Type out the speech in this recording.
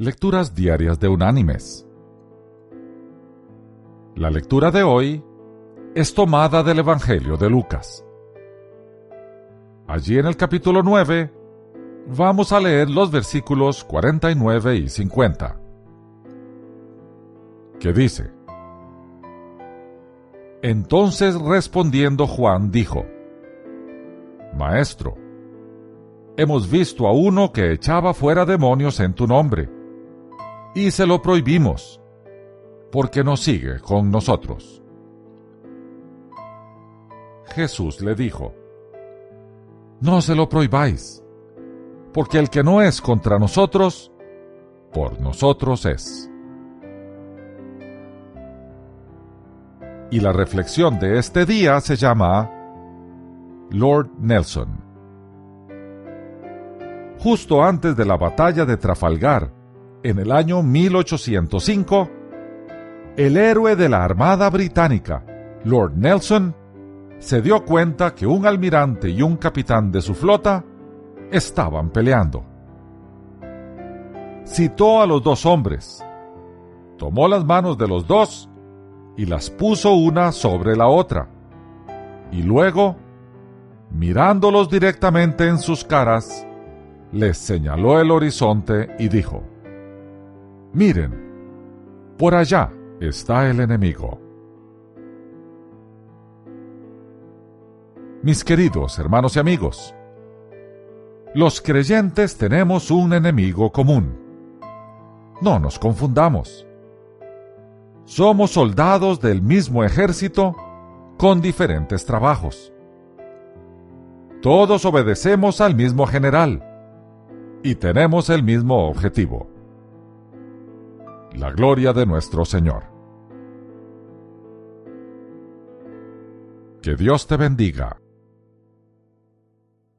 Lecturas Diarias de Unánimes. La lectura de hoy es tomada del Evangelio de Lucas. Allí en el capítulo 9 vamos a leer los versículos 49 y 50, que dice, Entonces respondiendo Juan dijo, Maestro, hemos visto a uno que echaba fuera demonios en tu nombre y se lo prohibimos, porque no sigue con nosotros. Jesús le dijo, No se lo prohibáis, porque el que no es contra nosotros, por nosotros es. Y la reflexión de este día se llama Lord Nelson. Justo antes de la batalla de Trafalgar, en el año 1805, el héroe de la Armada Británica, Lord Nelson, se dio cuenta que un almirante y un capitán de su flota estaban peleando. Citó a los dos hombres, tomó las manos de los dos y las puso una sobre la otra, y luego, mirándolos directamente en sus caras, les señaló el horizonte y dijo, Miren, por allá está el enemigo. Mis queridos hermanos y amigos, los creyentes tenemos un enemigo común. No nos confundamos. Somos soldados del mismo ejército con diferentes trabajos. Todos obedecemos al mismo general y tenemos el mismo objetivo la gloria de nuestro Señor. Que Dios te bendiga.